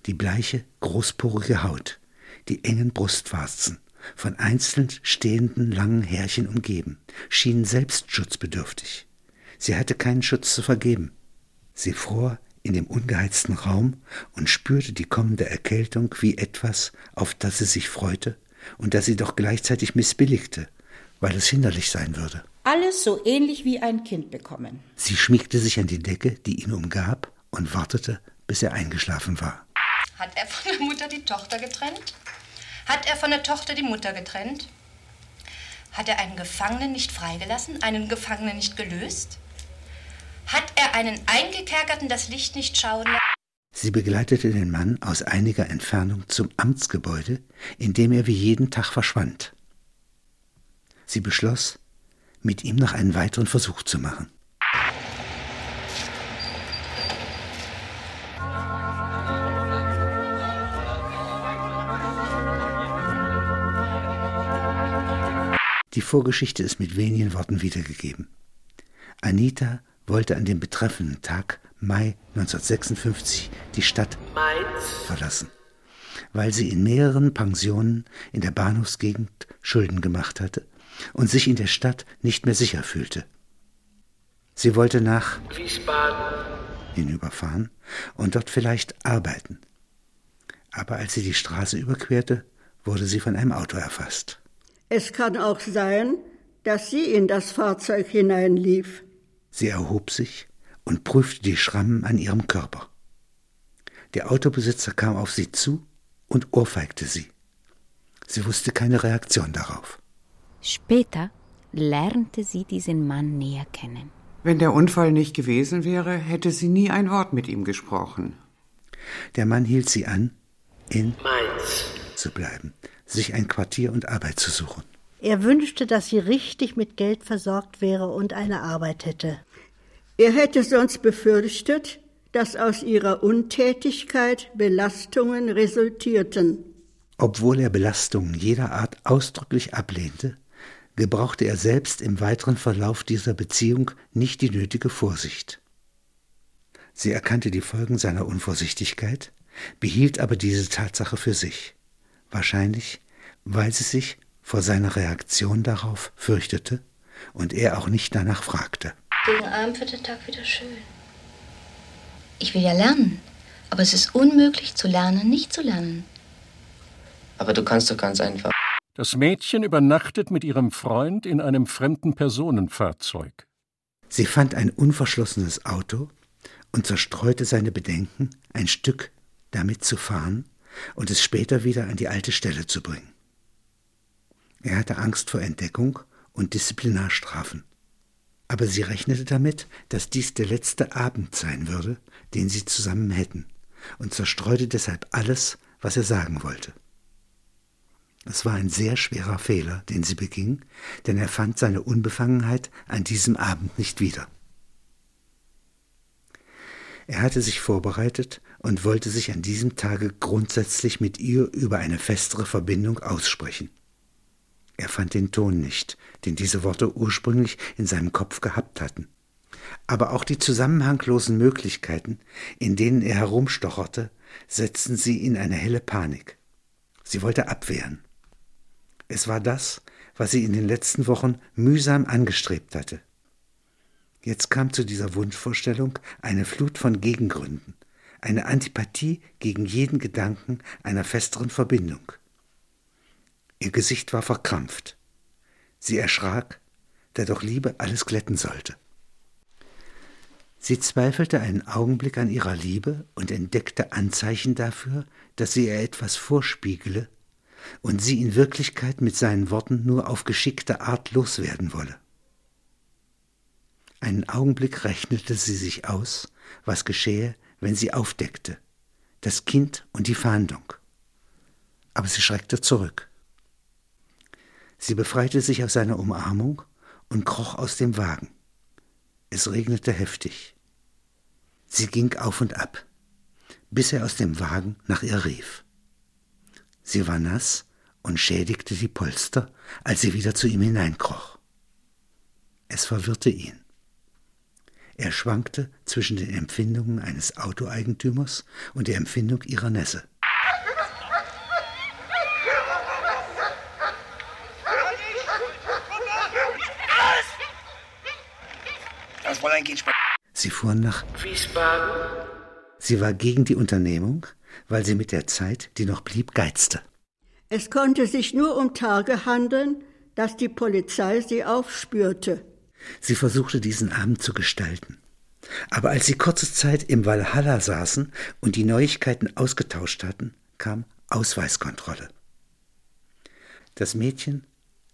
Speaker 2: Die bleiche, großporige Haut, die engen Brustwarzen, von einzeln stehenden langen Härchen umgeben, schienen selbst schutzbedürftig. Sie hatte keinen Schutz zu vergeben. Sie fror in dem ungeheizten Raum und spürte die kommende Erkältung wie etwas, auf das sie sich freute und das sie doch gleichzeitig missbilligte, weil es hinderlich sein würde.
Speaker 17: Alles so ähnlich wie ein Kind bekommen.
Speaker 2: Sie schmiegte sich an die Decke, die ihn umgab, und wartete, bis er eingeschlafen war.
Speaker 12: Hat er von der Mutter die Tochter getrennt? Hat er von der Tochter die Mutter getrennt? Hat er einen Gefangenen nicht freigelassen, einen Gefangenen nicht gelöst? Hat er einen Eingekerkerten das Licht nicht schauen lassen?
Speaker 2: Sie begleitete den Mann aus einiger Entfernung zum Amtsgebäude, in dem er wie jeden Tag verschwand. Sie beschloss, mit ihm noch einen weiteren Versuch zu machen. Die Vorgeschichte ist mit wenigen Worten wiedergegeben. Anita wollte an dem betreffenden Tag Mai 1956 die Stadt
Speaker 10: Mainz,
Speaker 2: verlassen, weil sie in mehreren Pensionen in der Bahnhofsgegend Schulden gemacht hatte und sich in der Stadt nicht mehr sicher fühlte. Sie wollte nach
Speaker 10: Wiesbaden,
Speaker 2: hinüberfahren und dort vielleicht arbeiten. Aber als sie die Straße überquerte, wurde sie von einem Auto erfasst.
Speaker 15: Es kann auch sein, dass sie in das Fahrzeug hineinlief.
Speaker 2: Sie erhob sich und prüfte die Schrammen an ihrem Körper. Der Autobesitzer kam auf sie zu und ohrfeigte sie. Sie wusste keine Reaktion darauf.
Speaker 11: Später lernte sie diesen Mann näher kennen.
Speaker 18: Wenn der Unfall nicht gewesen wäre, hätte sie nie ein Wort mit ihm gesprochen.
Speaker 2: Der Mann hielt sie an, in
Speaker 10: Mainz,
Speaker 2: zu bleiben, sich ein Quartier und Arbeit zu suchen.
Speaker 19: Er wünschte, dass sie richtig mit Geld versorgt wäre und eine Arbeit hätte.
Speaker 15: Er hätte sonst befürchtet, dass aus ihrer Untätigkeit Belastungen resultierten.
Speaker 2: Obwohl er Belastungen jeder Art ausdrücklich ablehnte, gebrauchte er selbst im weiteren Verlauf dieser Beziehung nicht die nötige Vorsicht. Sie erkannte die Folgen seiner Unvorsichtigkeit, behielt aber diese Tatsache für sich, wahrscheinlich, weil sie sich vor seiner Reaktion darauf fürchtete und er auch nicht danach fragte.
Speaker 13: Gegen Abend wird der Tag wieder schön. Ich will ja lernen, aber es ist unmöglich zu lernen, nicht zu lernen.
Speaker 16: Aber du kannst doch ganz einfach.
Speaker 3: Das Mädchen übernachtet mit ihrem Freund in einem fremden Personenfahrzeug.
Speaker 2: Sie fand ein unverschlossenes Auto und zerstreute seine Bedenken, ein Stück damit zu fahren und es später wieder an die alte Stelle zu bringen. Er hatte Angst vor Entdeckung und Disziplinarstrafen. Aber sie rechnete damit, dass dies der letzte Abend sein würde, den sie zusammen hätten, und zerstreute deshalb alles, was er sagen wollte. Es war ein sehr schwerer Fehler, den sie beging, denn er fand seine Unbefangenheit an diesem Abend nicht wieder. Er hatte sich vorbereitet und wollte sich an diesem Tage grundsätzlich mit ihr über eine festere Verbindung aussprechen. Er fand den Ton nicht, den diese Worte ursprünglich in seinem Kopf gehabt hatten. Aber auch die zusammenhanglosen Möglichkeiten, in denen er herumstocherte, setzten sie in eine helle Panik. Sie wollte abwehren. Es war das, was sie in den letzten Wochen mühsam angestrebt hatte. Jetzt kam zu dieser Wunschvorstellung eine Flut von Gegengründen, eine Antipathie gegen jeden Gedanken einer festeren Verbindung. Ihr Gesicht war verkrampft. Sie erschrak, da doch Liebe alles glätten sollte. Sie zweifelte einen Augenblick an ihrer Liebe und entdeckte Anzeichen dafür, dass sie ihr etwas vorspiegele und sie in Wirklichkeit mit seinen Worten nur auf geschickte Art loswerden wolle. Einen Augenblick rechnete sie sich aus, was geschähe, wenn sie aufdeckte, das Kind und die Fahndung. Aber sie schreckte zurück. Sie befreite sich aus seiner Umarmung und kroch aus dem Wagen. Es regnete heftig. Sie ging auf und ab, bis er aus dem Wagen nach ihr rief. Sie war nass und schädigte die Polster, als sie wieder zu ihm hineinkroch. Es verwirrte ihn. Er schwankte zwischen den Empfindungen eines Autoeigentümers und der Empfindung ihrer Nässe. Sie fuhren nach
Speaker 10: Wiesbaden.
Speaker 2: Sie war gegen die Unternehmung, weil sie mit der Zeit, die noch blieb, geizte.
Speaker 15: Es konnte sich nur um Tage handeln, dass die Polizei sie aufspürte.
Speaker 2: Sie versuchte diesen Abend zu gestalten. Aber als sie kurze Zeit im Walhalla saßen und die Neuigkeiten ausgetauscht hatten, kam Ausweiskontrolle. Das Mädchen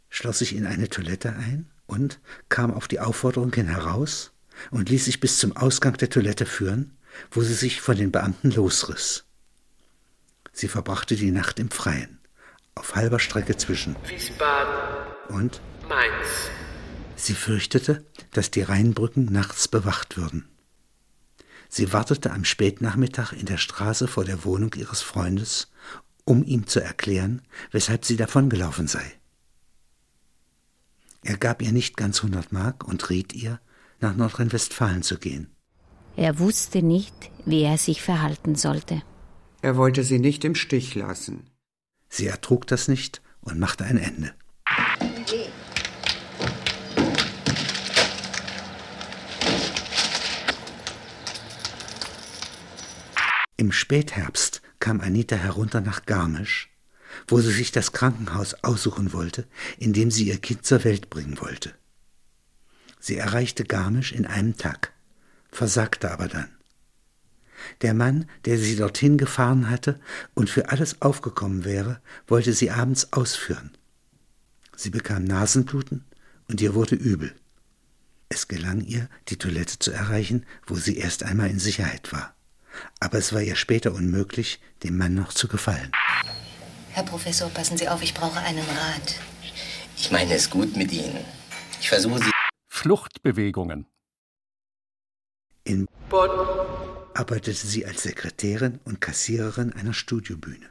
Speaker 2: schloss sich in eine Toilette ein und kam auf die Aufforderung hin heraus und ließ sich bis zum Ausgang der Toilette führen, wo sie sich von den Beamten losriss. Sie verbrachte die Nacht im Freien, auf halber Strecke zwischen
Speaker 10: Wiesbaden
Speaker 2: und
Speaker 10: Mainz.
Speaker 2: Sie fürchtete, dass die Rheinbrücken nachts bewacht würden. Sie wartete am Spätnachmittag in der Straße vor der Wohnung ihres Freundes, um ihm zu erklären, weshalb sie davongelaufen sei. Er gab ihr nicht ganz hundert Mark und riet ihr, nach Nordrhein-Westfalen zu gehen.
Speaker 11: Er wusste nicht, wie er sich verhalten sollte.
Speaker 18: Er wollte sie nicht im Stich lassen.
Speaker 2: Sie ertrug das nicht und machte ein Ende. Im Spätherbst kam Anita herunter nach Garmisch, wo sie sich das Krankenhaus aussuchen wollte, in dem sie ihr Kind zur Welt bringen wollte. Sie erreichte Garmisch in einem Tag, versagte aber dann. Der Mann, der sie dorthin gefahren hatte und für alles aufgekommen wäre, wollte sie abends ausführen. Sie bekam Nasenbluten und ihr wurde übel. Es gelang ihr, die Toilette zu erreichen, wo sie erst einmal in Sicherheit war. Aber es war ihr später unmöglich, dem Mann noch zu gefallen.
Speaker 13: Herr Professor, passen Sie auf, ich brauche einen Rat.
Speaker 16: Ich meine es gut mit Ihnen. Ich versuche Sie.
Speaker 3: Fluchtbewegungen.
Speaker 2: In
Speaker 10: Bonn.
Speaker 2: Arbeitete sie als Sekretärin und Kassiererin einer Studiobühne.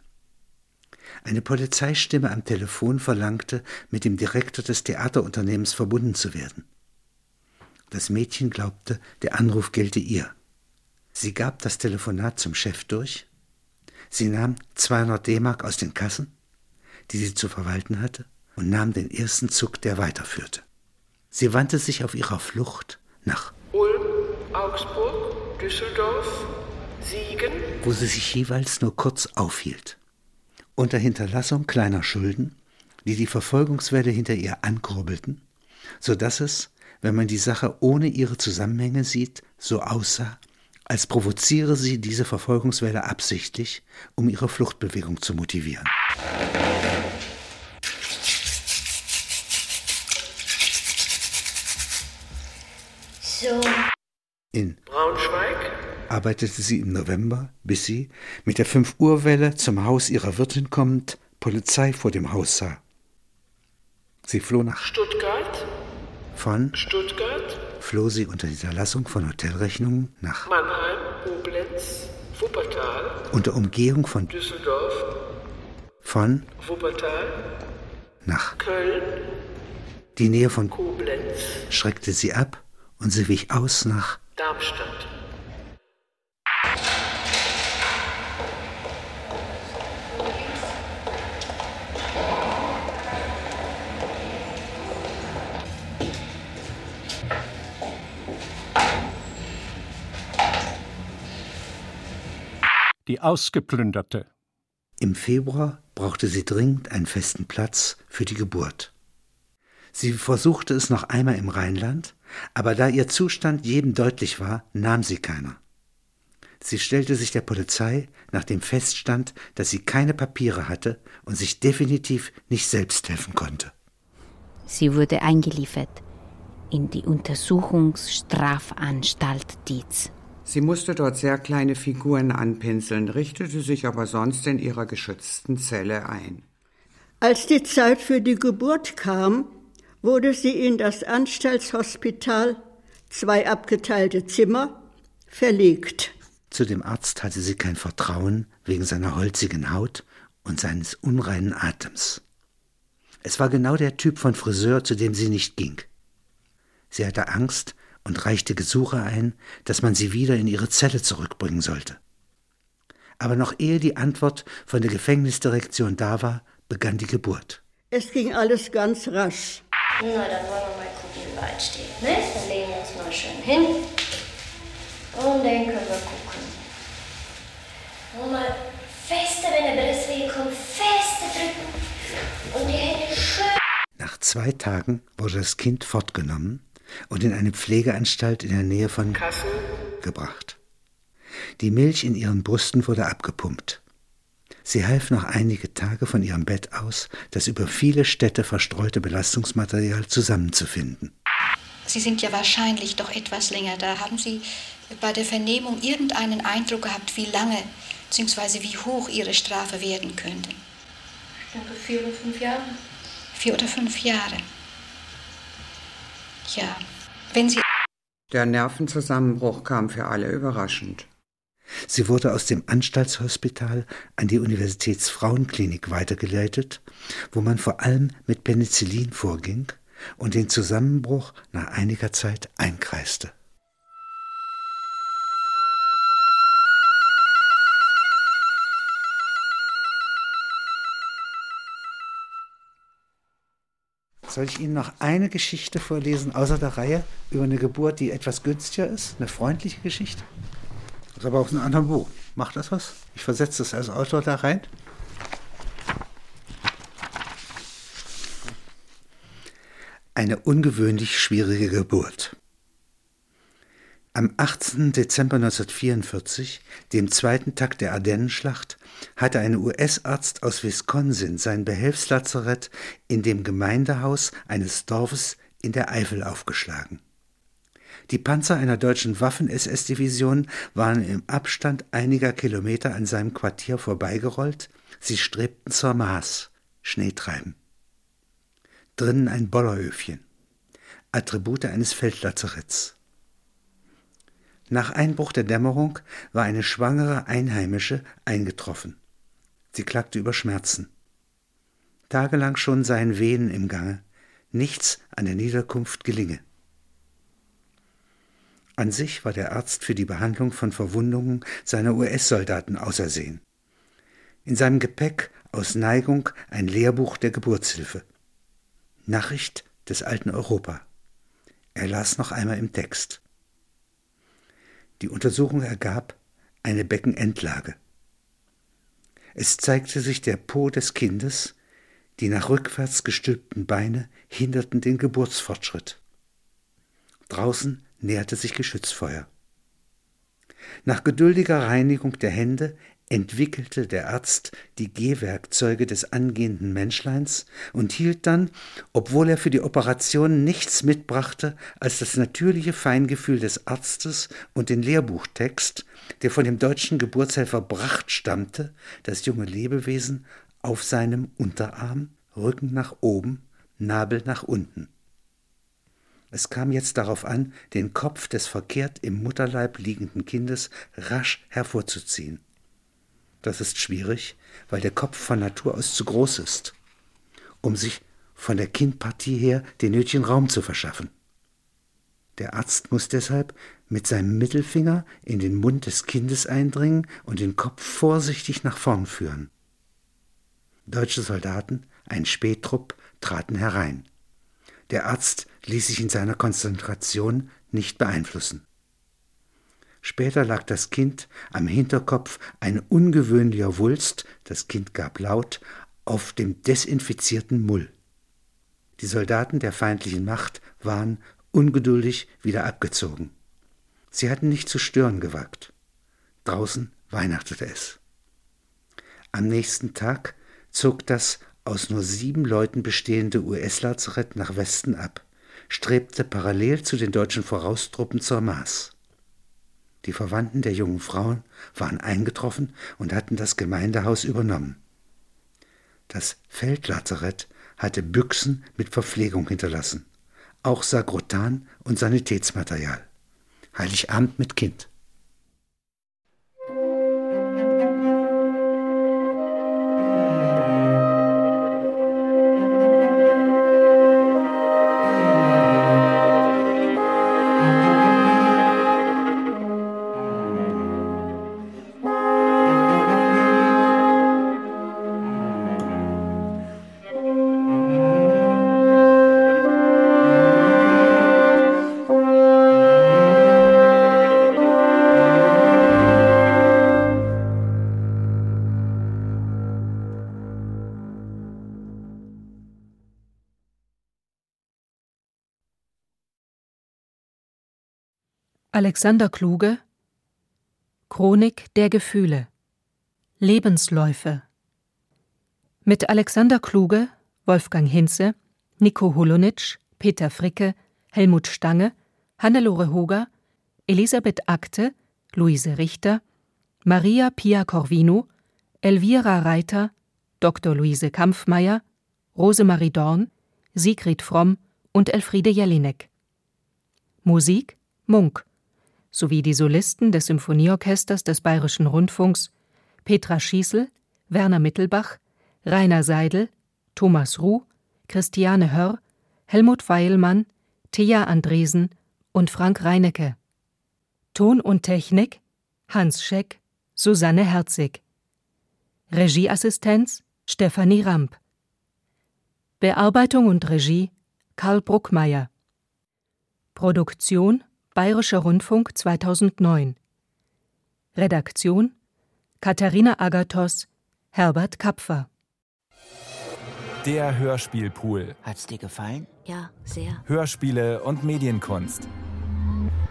Speaker 2: Eine Polizeistimme am Telefon verlangte, mit dem Direktor des Theaterunternehmens verbunden zu werden. Das Mädchen glaubte, der Anruf gelte ihr. Sie gab das Telefonat zum Chef durch. Sie nahm 200 D-Mark aus den Kassen, die sie zu verwalten hatte, und nahm den ersten Zug, der weiterführte. Sie wandte sich auf ihrer Flucht nach
Speaker 10: Ulm, Augsburg, Düsseldorf, Siegen,
Speaker 2: wo sie sich jeweils nur kurz aufhielt. Unter Hinterlassung kleiner Schulden, die die Verfolgungswelle hinter ihr ankurbelten, so dass es, wenn man die Sache ohne ihre Zusammenhänge sieht, so aussah, als provoziere sie diese Verfolgungswelle absichtlich, um ihre Fluchtbewegung zu motivieren.
Speaker 10: so.
Speaker 2: In.
Speaker 10: Braunschweig?
Speaker 2: Arbeitete sie im November, bis sie, mit der 5-Uhr-Welle zum Haus ihrer Wirtin kommend, Polizei vor dem Haus sah. Sie floh nach
Speaker 10: Stuttgart,
Speaker 2: von
Speaker 10: Stuttgart,
Speaker 2: floh sie unter Hinterlassung von Hotelrechnungen nach
Speaker 10: Mannheim, Koblenz, Wuppertal,
Speaker 2: unter Umgehung von
Speaker 10: Düsseldorf,
Speaker 2: von
Speaker 10: Wuppertal,
Speaker 2: nach
Speaker 10: Köln,
Speaker 2: die Nähe von
Speaker 10: Koblenz,
Speaker 2: schreckte sie ab und sie wich aus nach
Speaker 10: Darmstadt.
Speaker 3: Die Ausgeplünderte.
Speaker 2: Im Februar brauchte sie dringend einen festen Platz für die Geburt. Sie versuchte es noch einmal im Rheinland, aber da ihr Zustand jedem deutlich war, nahm sie keiner. Sie stellte sich der Polizei, nachdem feststand, dass sie keine Papiere hatte und sich definitiv nicht selbst helfen konnte.
Speaker 11: Sie wurde eingeliefert in die Untersuchungsstrafanstalt Dietz.
Speaker 18: Sie musste dort sehr kleine Figuren anpinseln, richtete sich aber sonst in ihrer geschützten Zelle ein.
Speaker 15: Als die Zeit für die Geburt kam, wurde sie in das Anstaltshospital, zwei abgeteilte Zimmer, verlegt.
Speaker 2: Zu dem Arzt hatte sie kein Vertrauen wegen seiner holzigen Haut und seines unreinen Atems. Es war genau der Typ von Friseur, zu dem sie nicht ging. Sie hatte Angst und reichte Gesuche ein, dass man sie wieder in ihre Zelle zurückbringen sollte. Aber noch ehe die Antwort von der Gefängnisdirektion da war, begann die Geburt.
Speaker 15: Es ging alles ganz rasch.
Speaker 20: Na, dann wollen wir mal gucken, wie weit steht. Ne? Dann legen wir uns mal schön hin. Und dann können wir gucken. Und mal fester, wenn der Brustweh kommt, fester drücken. Und die Hände schön.
Speaker 2: Nach zwei Tagen wurde das Kind fortgenommen und in eine Pflegeanstalt in der Nähe von
Speaker 10: Kassel
Speaker 2: gebracht. Die Milch in ihren Brüsten wurde abgepumpt. Sie half noch einige Tage von ihrem Bett aus, das über viele Städte verstreute Belastungsmaterial zusammenzufinden.
Speaker 21: Sie sind ja wahrscheinlich doch etwas länger da. Haben Sie bei der Vernehmung irgendeinen Eindruck gehabt, wie lange bzw. wie hoch Ihre Strafe werden könnte?
Speaker 20: Ich denke vier oder fünf Jahre.
Speaker 21: Vier oder fünf Jahre. Ja, wenn Sie.
Speaker 18: Der Nervenzusammenbruch kam für alle überraschend.
Speaker 2: Sie wurde aus dem Anstaltshospital an die Universitätsfrauenklinik weitergeleitet, wo man vor allem mit Penicillin vorging und den Zusammenbruch nach einiger Zeit einkreiste. Soll ich Ihnen noch eine Geschichte vorlesen außer der Reihe über eine Geburt, die etwas günstiger ist? Eine freundliche Geschichte? Das ist aber aus einem anderen Buch. Macht das was? Ich versetze das als Autor da rein. Eine ungewöhnlich schwierige Geburt. Am 18. Dezember 1944, dem zweiten Tag der Ardennenschlacht, hatte ein US-Arzt aus Wisconsin sein Behelfslazarett in dem Gemeindehaus eines Dorfes in der Eifel aufgeschlagen. Die Panzer einer deutschen Waffen-SS-Division waren im Abstand einiger Kilometer an seinem Quartier vorbeigerollt. Sie strebten zur Maas, Schnee treiben. Drinnen ein Bollerhöfchen, Attribute eines Feldlazaretts. Nach Einbruch der Dämmerung war eine schwangere Einheimische eingetroffen. Sie klagte über Schmerzen. Tagelang schon seien Wehen im Gange, nichts an der Niederkunft gelinge. An sich war der Arzt für die Behandlung von Verwundungen seiner US-Soldaten ausersehen. In seinem Gepäck aus Neigung ein Lehrbuch der Geburtshilfe. Nachricht des alten Europa. Er las noch einmal im Text. Die Untersuchung ergab eine Beckenendlage. Es zeigte sich der Po des Kindes, die nach rückwärts gestülpten Beine hinderten den Geburtsfortschritt. Draußen näherte sich Geschützfeuer. Nach geduldiger Reinigung der Hände entwickelte der Arzt die Gehwerkzeuge des angehenden Menschleins und hielt dann, obwohl er für die Operation nichts mitbrachte als das natürliche Feingefühl des Arztes und den Lehrbuchtext, der von dem deutschen Geburtshelfer Bracht stammte, das junge Lebewesen auf seinem Unterarm, Rücken nach oben, Nabel nach unten. Es kam jetzt darauf an, den Kopf des verkehrt im Mutterleib liegenden Kindes rasch hervorzuziehen. Das ist schwierig, weil der Kopf von Natur aus zu groß ist, um sich von der Kindpartie her den nötigen Raum zu verschaffen. Der Arzt muss deshalb mit seinem Mittelfinger in den Mund des Kindes eindringen und den Kopf vorsichtig nach vorn führen. Deutsche Soldaten, ein Spähtrupp, traten herein. Der Arzt ließ sich in seiner Konzentration nicht beeinflussen. Später lag das Kind am Hinterkopf ein ungewöhnlicher Wulst, das Kind gab laut, auf dem desinfizierten Mull. Die Soldaten der feindlichen Macht waren ungeduldig wieder abgezogen. Sie hatten nicht zu stören gewagt. Draußen weihnachtete es. Am nächsten Tag zog das aus nur sieben Leuten bestehende US-Lazarett nach Westen ab, strebte parallel zu den deutschen Voraustruppen zur Maas. Die Verwandten der jungen Frauen waren eingetroffen und hatten das Gemeindehaus übernommen. Das Feldlazarett hatte Büchsen mit Verpflegung hinterlassen, auch Sagrotan und Sanitätsmaterial. Heiligabend mit Kind.
Speaker 22: Alexander Kluge Chronik der Gefühle Lebensläufe mit Alexander Kluge, Wolfgang Hinze, Nico Hulonitsch, Peter Fricke, Helmut Stange, Hannelore Hoger, Elisabeth Akte, Luise Richter, Maria Pia Corvino, Elvira Reiter, Dr. Luise Kampfmeier, Rosemarie Dorn, Sigrid Fromm und Elfriede Jelinek. Musik Munk sowie die Solisten des Symphonieorchesters des Bayerischen Rundfunks Petra Schießel, Werner Mittelbach, Rainer Seidel, Thomas Ruh, Christiane Hörr, Helmut Weilmann, Thea Andresen und Frank Reinecke. Ton und Technik Hans Scheck, Susanne Herzig. Regieassistenz Stefanie Ramp. Bearbeitung und Regie Karl Bruckmeier. Produktion Bayerischer Rundfunk 2009. Redaktion Katharina Agathos, Herbert Kapfer.
Speaker 23: Der Hörspielpool.
Speaker 24: Hat's dir gefallen?
Speaker 13: Ja, sehr.
Speaker 23: Hörspiele und Medienkunst.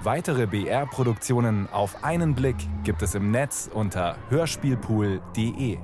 Speaker 23: Weitere BR-Produktionen auf einen Blick gibt es im Netz unter hörspielpool.de.